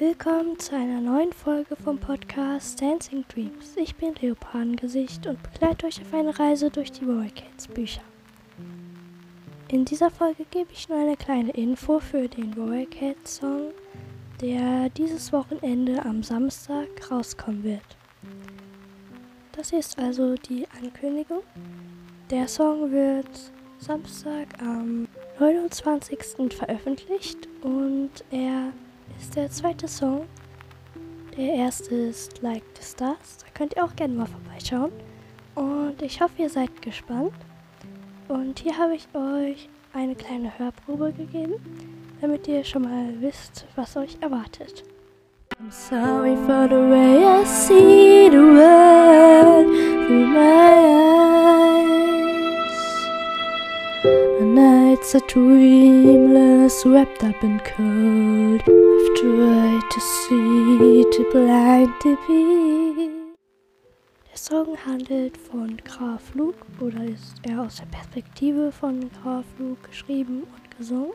Willkommen zu einer neuen Folge vom Podcast Dancing Dreams. Ich bin Leopardengesicht und begleite euch auf eine Reise durch die Warrior Cats Bücher. In dieser Folge gebe ich nur eine kleine Info für den Warrior Cats Song, der dieses Wochenende am Samstag rauskommen wird. Das ist also die Ankündigung. Der Song wird Samstag am 29. veröffentlicht und er ist der zweite Song. Der erste ist Like the Stars. Da könnt ihr auch gerne mal vorbeischauen. Und ich hoffe, ihr seid gespannt. Und hier habe ich euch eine kleine Hörprobe gegeben, damit ihr schon mal wisst, was euch erwartet. I'm sorry for the way I see the world nights are dreamless, wrapped up in cold. I've tried to see, too blind to be. Der Song handelt von Graf Luke oder ist er aus der Perspektive von Graf Luke geschrieben und gesungen.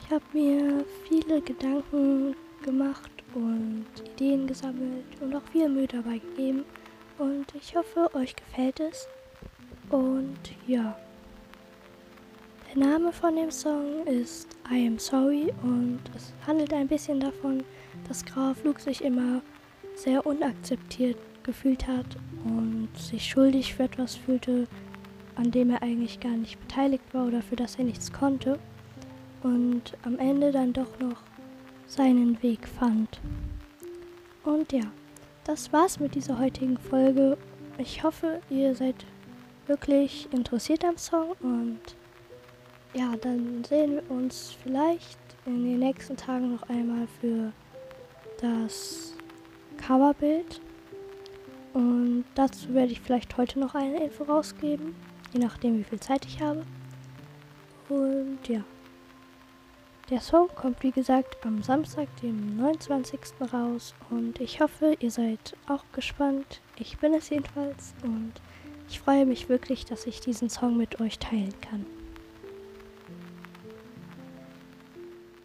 Ich habe mir viele Gedanken gemacht und Ideen gesammelt und auch viel Mühe dabei gegeben. Und ich hoffe, euch gefällt es. Und ja. Der Name von dem Song ist I Am Sorry und es handelt ein bisschen davon, dass Graf Luke sich immer sehr unakzeptiert gefühlt hat und sich schuldig für etwas fühlte, an dem er eigentlich gar nicht beteiligt war oder für das er nichts konnte. Und am Ende dann doch noch seinen Weg fand. Und ja, das war's mit dieser heutigen Folge. Ich hoffe, ihr seid wirklich interessiert am Song und ja, dann sehen wir uns vielleicht in den nächsten Tagen noch einmal für das Coverbild. Und dazu werde ich vielleicht heute noch eine Info rausgeben, je nachdem wie viel Zeit ich habe. Und ja. Der Song kommt wie gesagt am Samstag, dem 29. raus und ich hoffe, ihr seid auch gespannt. Ich bin es jedenfalls und ich freue mich wirklich, dass ich diesen Song mit euch teilen kann.